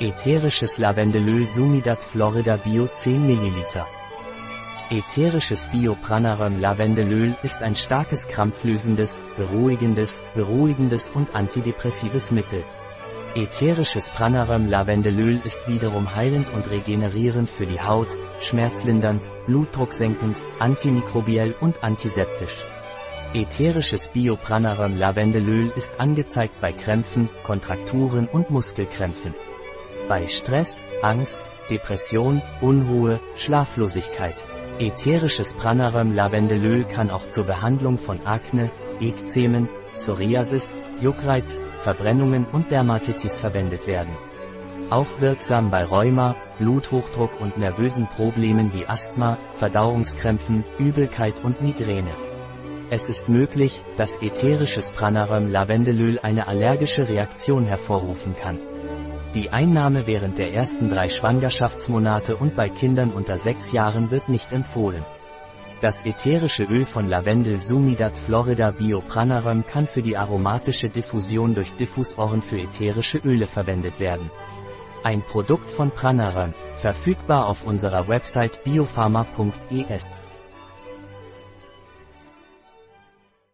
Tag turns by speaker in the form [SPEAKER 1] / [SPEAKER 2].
[SPEAKER 1] Ätherisches Lavendelöl Sumidat Florida Bio 10 ml. Ätherisches Bio-Pranaröm Lavendelöl ist ein starkes krampflösendes, beruhigendes, beruhigendes und antidepressives Mittel. Ätherisches Pranaröm Lavendelöl ist wiederum heilend und regenerierend für die Haut, schmerzlindernd, blutdrucksenkend, antimikrobiell und antiseptisch. Ätherisches Bio-Pranaröm Lavendelöl ist angezeigt bei Krämpfen, Kontrakturen und Muskelkrämpfen. Bei Stress, Angst, Depression, Unruhe, Schlaflosigkeit. Ätherisches Pranaröm Lavendelöl kann auch zur Behandlung von Akne, Ekzemen, Psoriasis, Juckreiz, Verbrennungen und Dermatitis verwendet werden. Auch wirksam bei Rheuma, Bluthochdruck und nervösen Problemen wie Asthma, Verdauungskrämpfen, Übelkeit und Migräne. Es ist möglich, dass ätherisches Pranaröm Lavendelöl eine allergische Reaktion hervorrufen kann. Die Einnahme während der ersten drei Schwangerschaftsmonate und bei Kindern unter sechs Jahren wird nicht empfohlen. Das ätherische Öl von Lavendel Sumidat Florida Bio Pranaröm kann für die aromatische Diffusion durch Diffusoren für ätherische Öle verwendet werden. Ein Produkt von Pranaröm, verfügbar auf unserer Website biopharma.es.